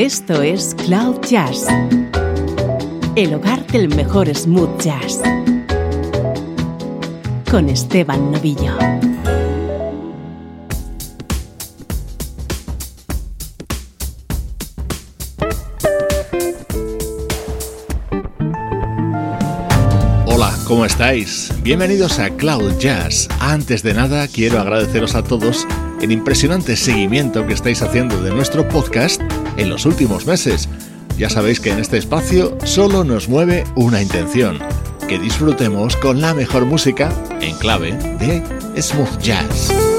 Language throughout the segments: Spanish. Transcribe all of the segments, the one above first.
Esto es Cloud Jazz, el hogar del mejor smooth jazz, con Esteban Novillo. Hola, ¿cómo estáis? Bienvenidos a Cloud Jazz. Antes de nada, quiero agradeceros a todos el impresionante seguimiento que estáis haciendo de nuestro podcast en los últimos meses. Ya sabéis que en este espacio solo nos mueve una intención, que disfrutemos con la mejor música en clave de smooth jazz.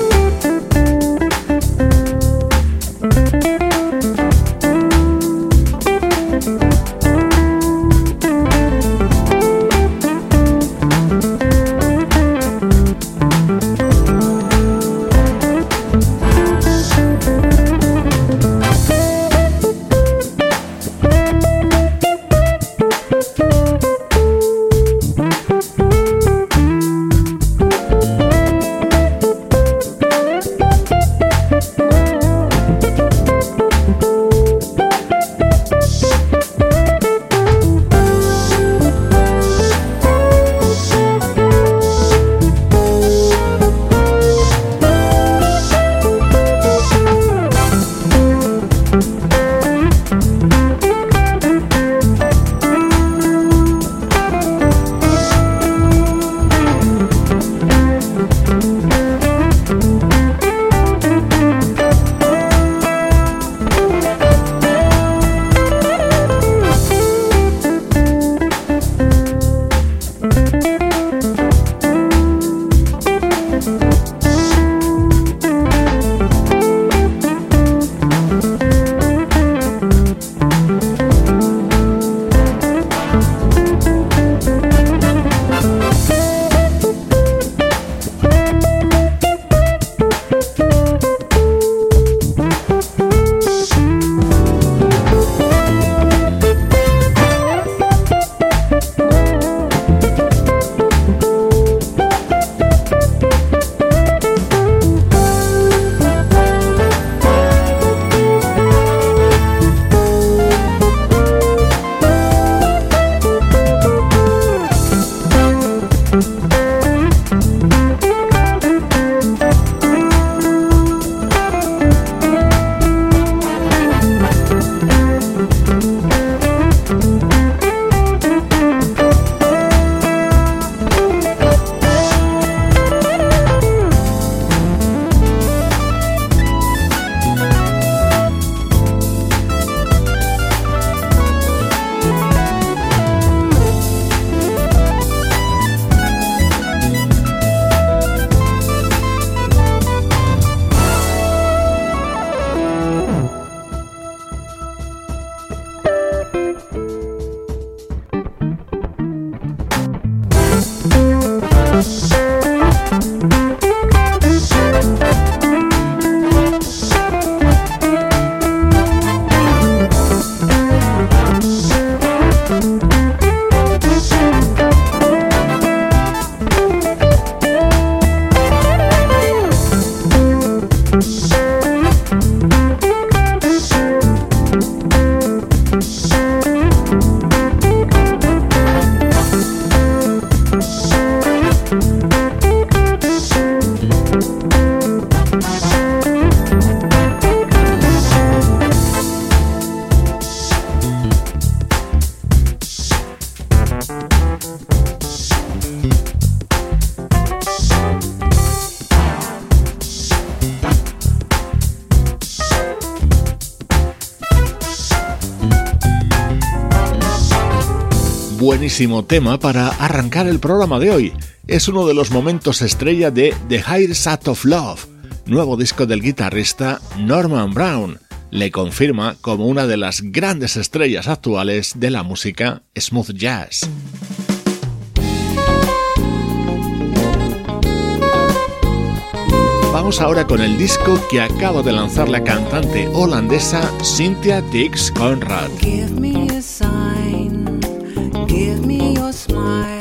Tema para arrancar el programa de hoy. Es uno de los momentos estrella de The Higher Side of Love, nuevo disco del guitarrista Norman Brown. Le confirma como una de las grandes estrellas actuales de la música smooth jazz. Vamos ahora con el disco que acaba de lanzar la cantante holandesa Cynthia Dix Conrad. Give me your smile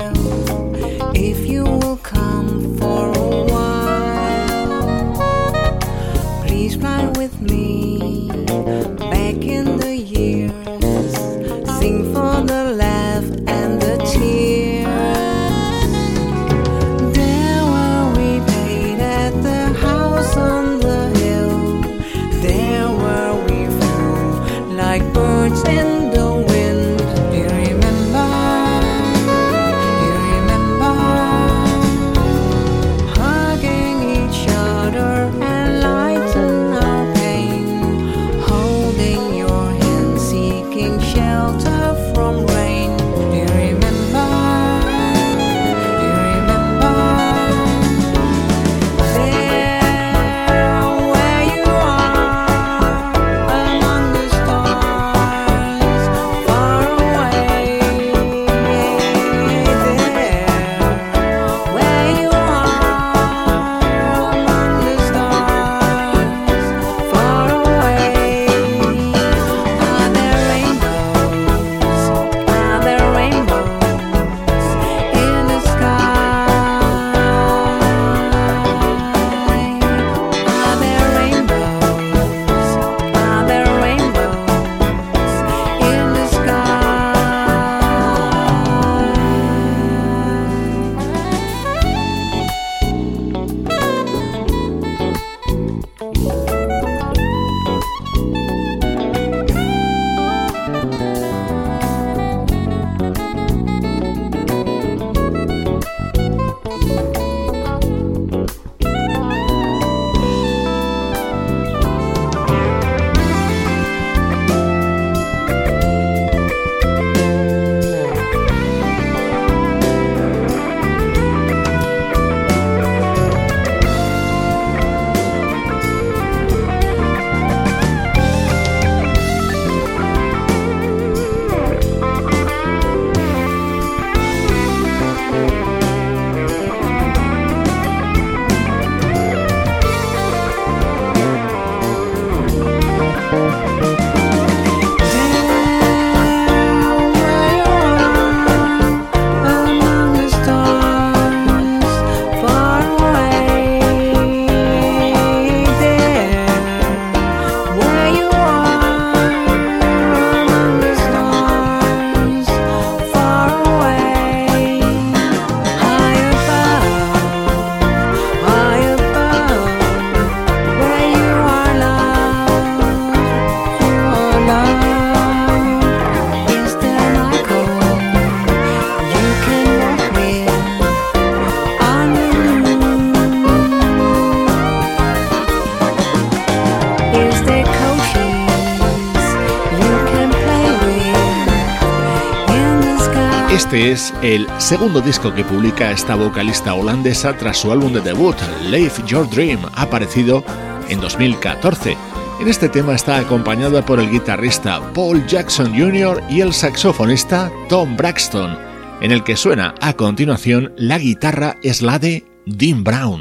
Este es el segundo disco que publica esta vocalista holandesa tras su álbum de debut, Live Your Dream, aparecido en 2014. En este tema está acompañada por el guitarrista Paul Jackson Jr. y el saxofonista Tom Braxton, en el que suena a continuación la guitarra es la de Dean Brown.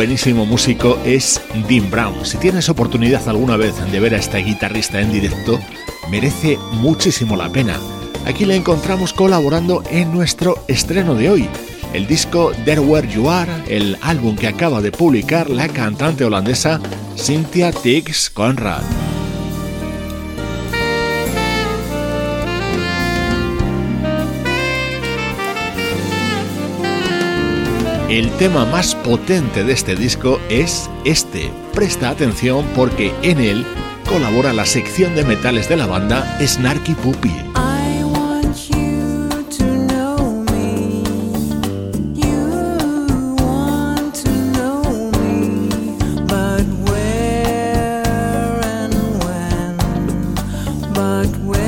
Buenísimo músico es Dean Brown. Si tienes oportunidad alguna vez de ver a este guitarrista en directo, merece muchísimo la pena. Aquí la encontramos colaborando en nuestro estreno de hoy, el disco There Where You Are, el álbum que acaba de publicar la cantante holandesa Cynthia Tix Conrad. El tema más potente de este disco es este. Presta atención porque en él colabora la sección de metales de la banda Snarky Puppy. But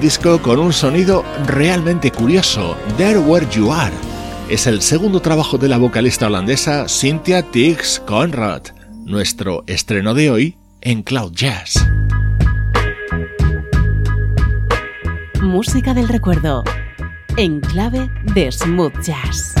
disco con un sonido realmente curioso, There Where You Are. Es el segundo trabajo de la vocalista holandesa Cynthia Tix Conrad, nuestro estreno de hoy en Cloud Jazz. Música del recuerdo, en clave de smooth jazz.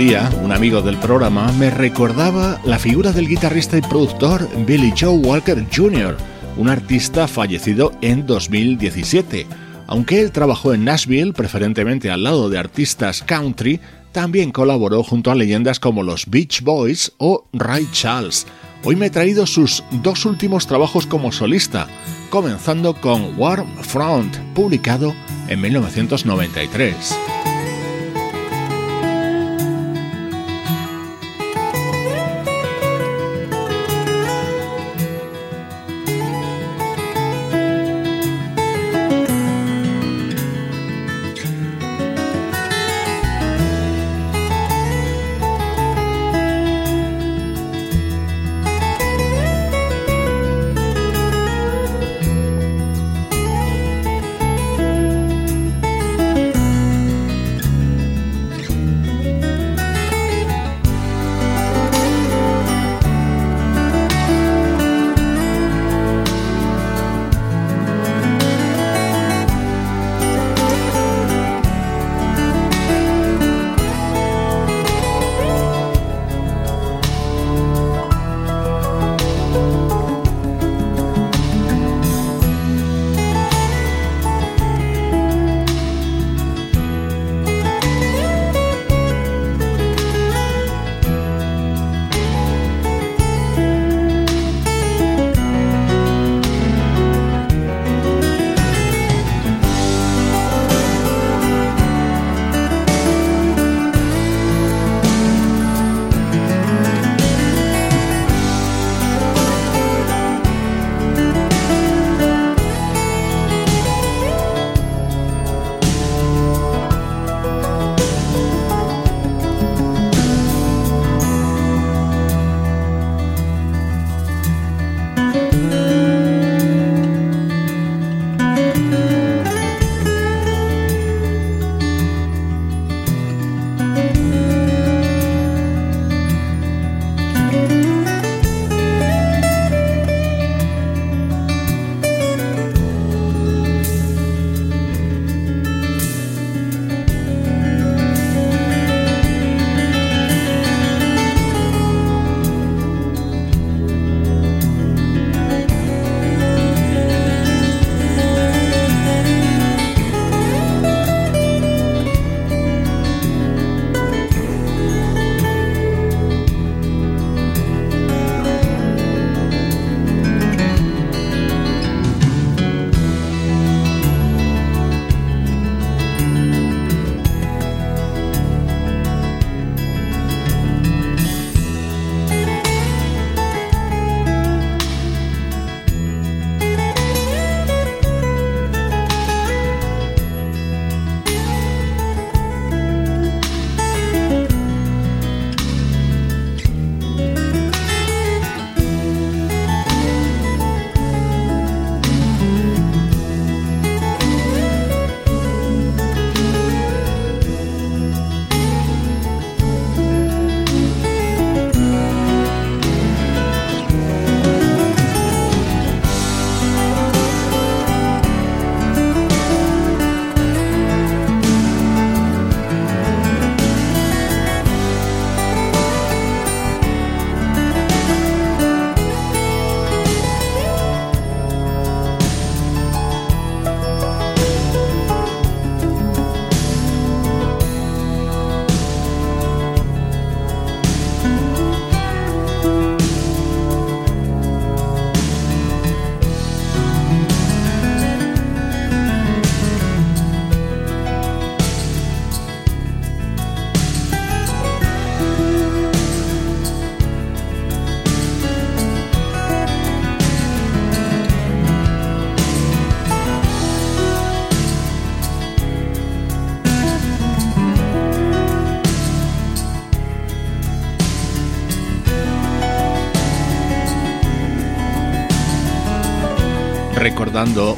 Un amigo del programa me recordaba la figura del guitarrista y productor Billy Joe Walker Jr., un artista fallecido en 2017. Aunque él trabajó en Nashville, preferentemente al lado de artistas country, también colaboró junto a leyendas como los Beach Boys o Ray Charles. Hoy me he traído sus dos últimos trabajos como solista, comenzando con Warm Front, publicado en 1993.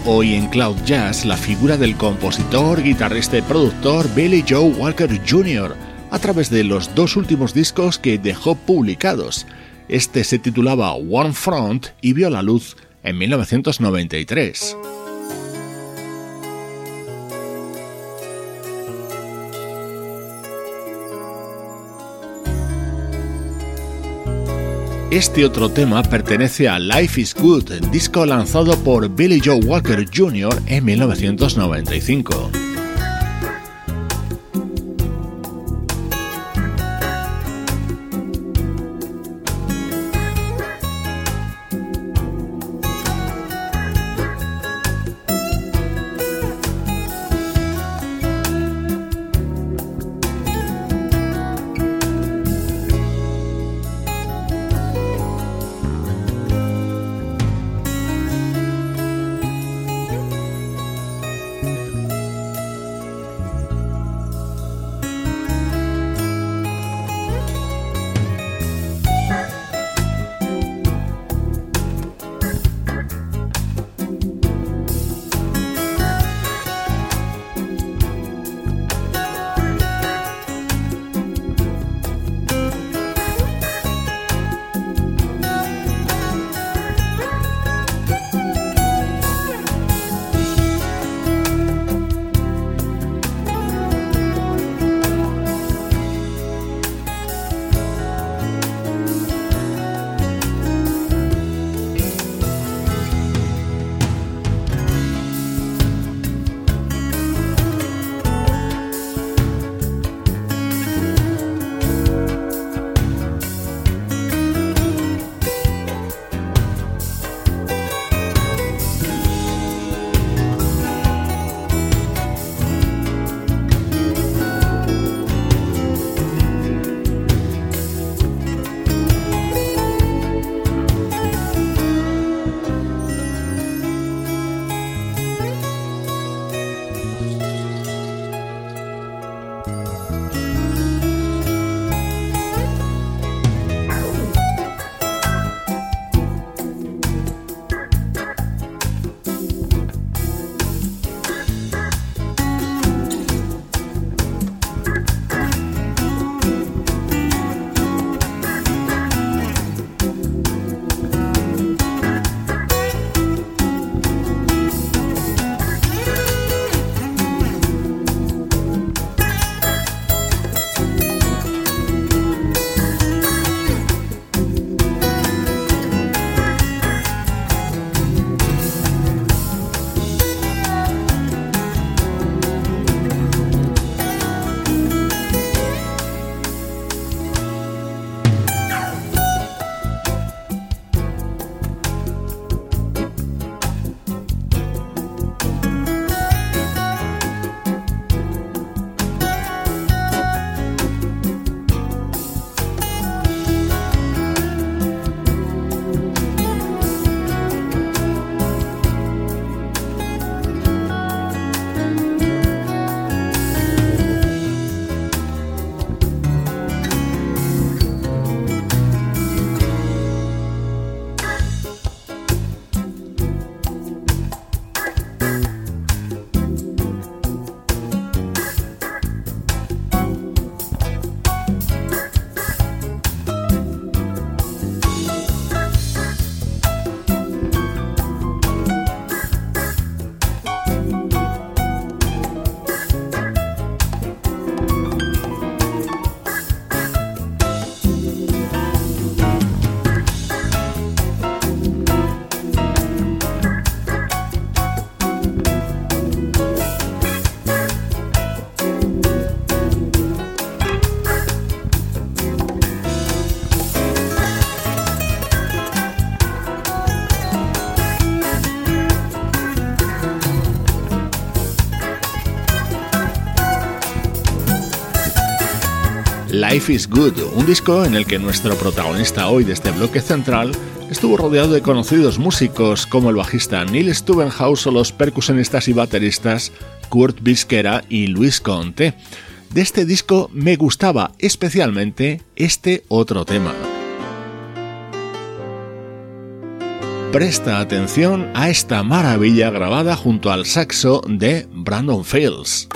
Hoy en Cloud Jazz la figura del compositor, guitarrista y productor Billy Joe Walker Jr. a través de los dos últimos discos que dejó publicados. Este se titulaba One Front y vio la luz en 1993. Este otro tema pertenece a Life is Good, disco lanzado por Billy Joe Walker Jr. en 1995. Life is Good, un disco en el que nuestro protagonista hoy de este bloque central estuvo rodeado de conocidos músicos como el bajista Neil Stubenhaus o los percusionistas y bateristas Kurt Biskera y Luis Conte. De este disco me gustaba especialmente este otro tema. presta atención a esta maravilla grabada junto al saxo de Brandon Fields.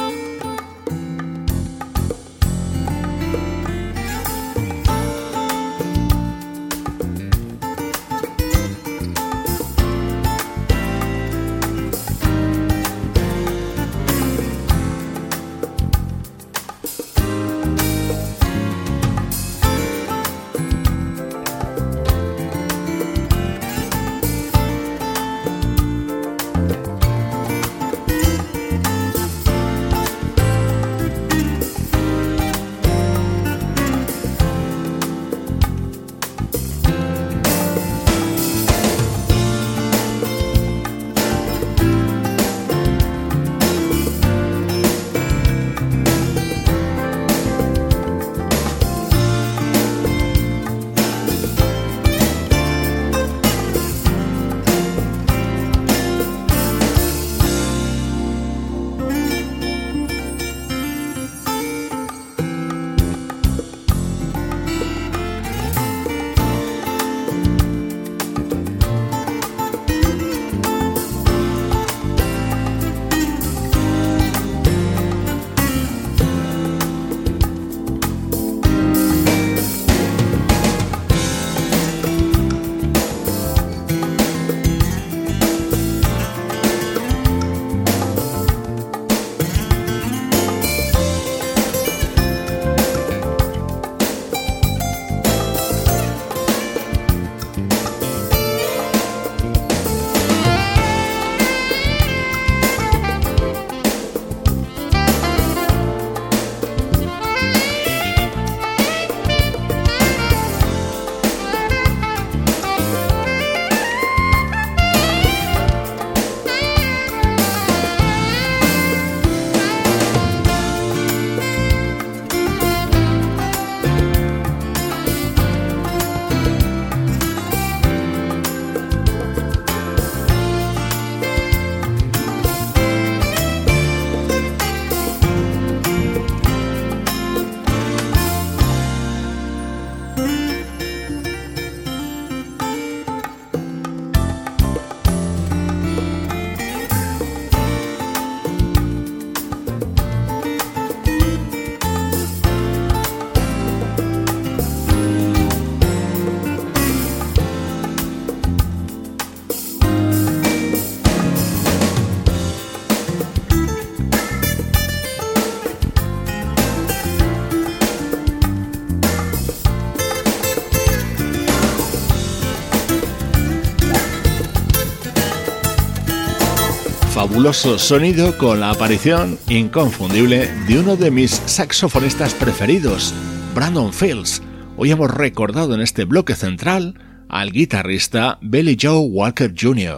Fabuloso sonido con la aparición inconfundible de uno de mis saxofonistas preferidos, Brandon Fields. Hoy hemos recordado en este bloque central al guitarrista Billy Joe Walker Jr.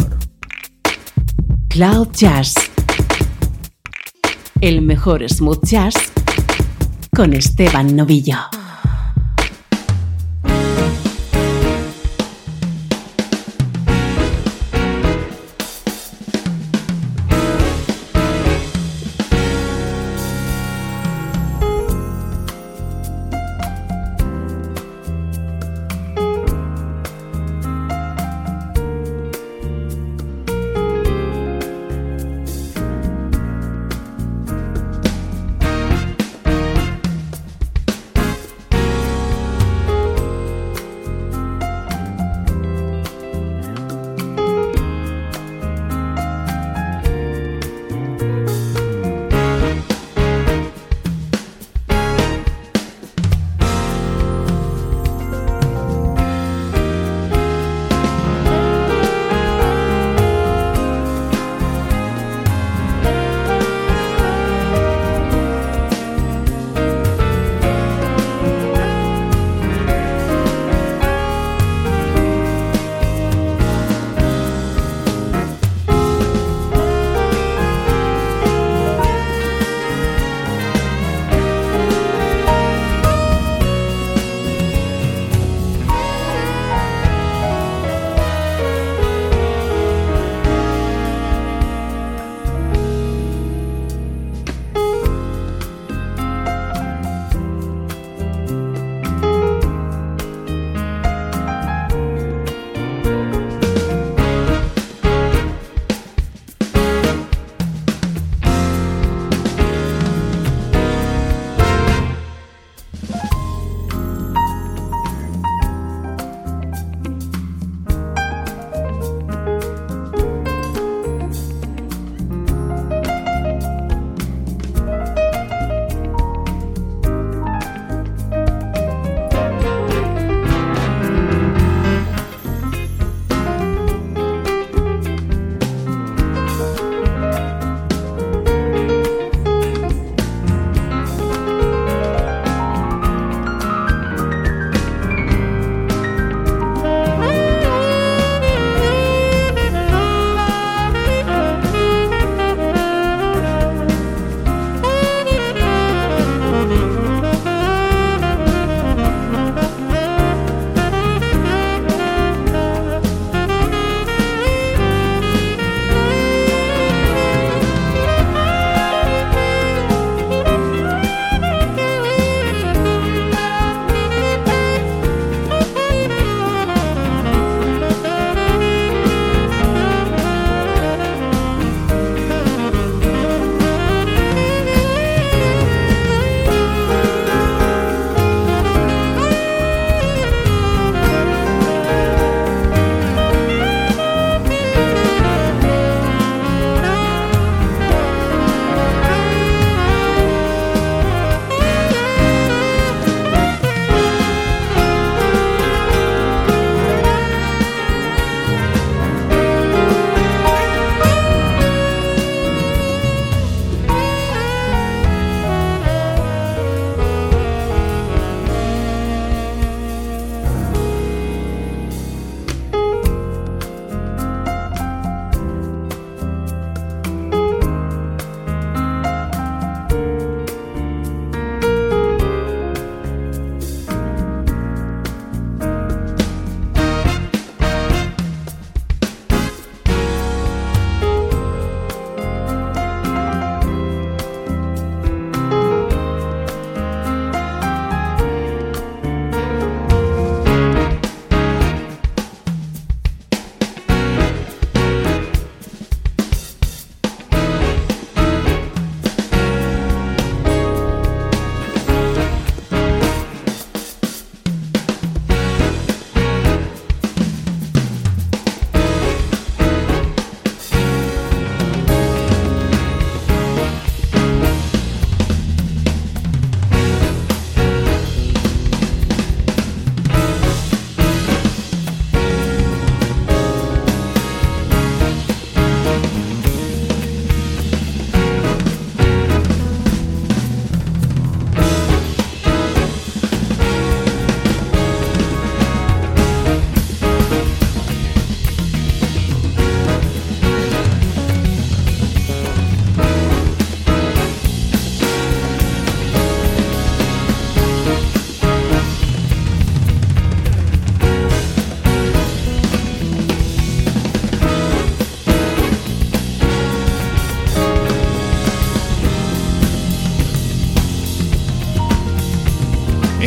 Cloud Jazz. El mejor smooth jazz con Esteban Novillo.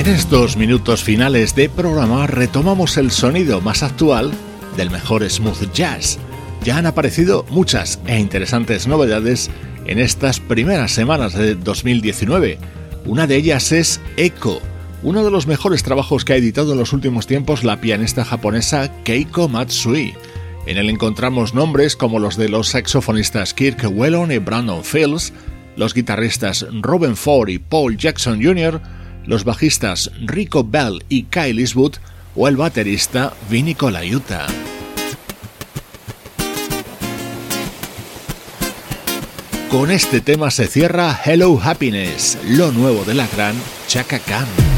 En estos minutos finales de programa retomamos el sonido más actual del mejor smooth jazz. Ya han aparecido muchas e interesantes novedades en estas primeras semanas de 2019. Una de ellas es Echo, uno de los mejores trabajos que ha editado en los últimos tiempos la pianista japonesa Keiko Matsui. En él encontramos nombres como los de los saxofonistas Kirk Whelan y Brandon Fields, los guitarristas Robin Ford y Paul Jackson Jr., los bajistas Rico Bell y Kyle Eastwood o el baterista Vinny Colaiuta. Con este tema se cierra Hello Happiness, lo nuevo de la gran Chaka Khan.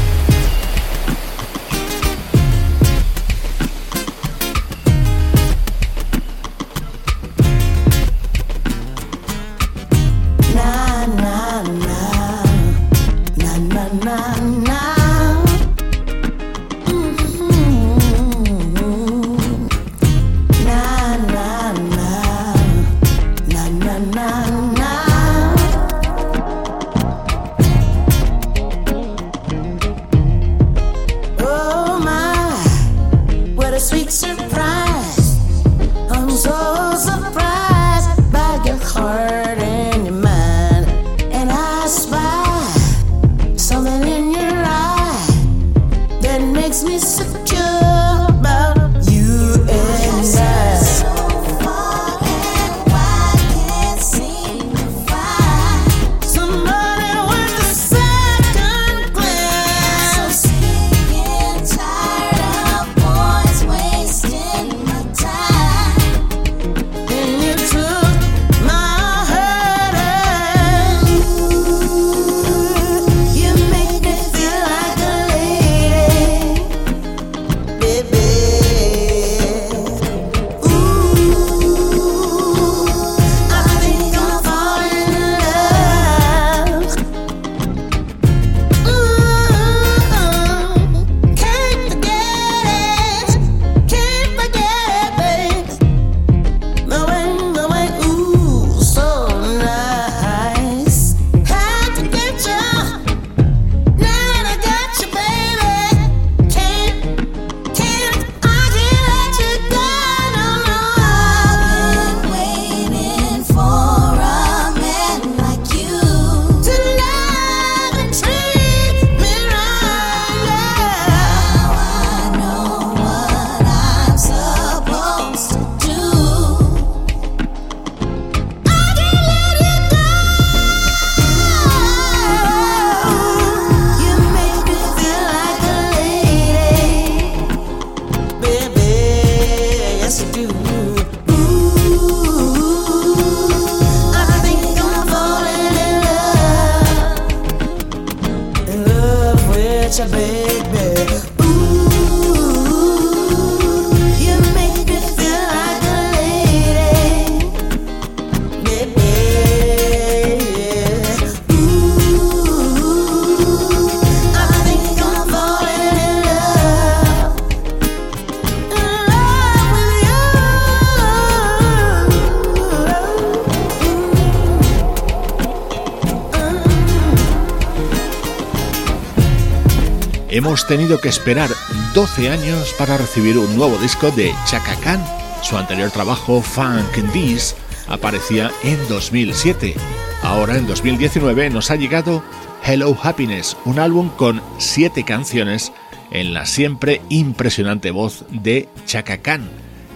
Hemos tenido que esperar 12 años para recibir un nuevo disco de Chaka Khan. Su anterior trabajo, Funk This, aparecía en 2007. Ahora, en 2019, nos ha llegado Hello Happiness, un álbum con 7 canciones en la siempre impresionante voz de Chaka Khan.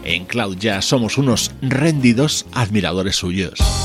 En Cloud ya somos unos rendidos admiradores suyos.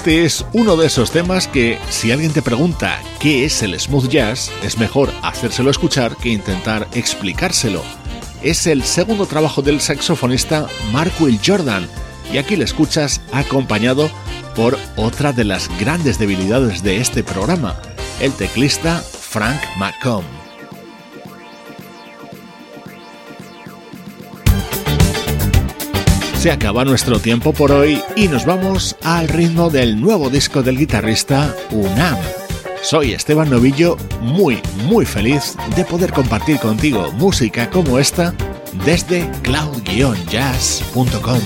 Este es uno de esos temas que si alguien te pregunta qué es el smooth jazz, es mejor hacérselo escuchar que intentar explicárselo. Es el segundo trabajo del saxofonista Mark Will Jordan y aquí le escuchas acompañado por otra de las grandes debilidades de este programa, el teclista Frank McComb. Se acaba nuestro tiempo por hoy y nos vamos al ritmo del nuevo disco del guitarrista Unam. Soy Esteban Novillo, muy, muy feliz de poder compartir contigo música como esta desde cloud-jazz.com.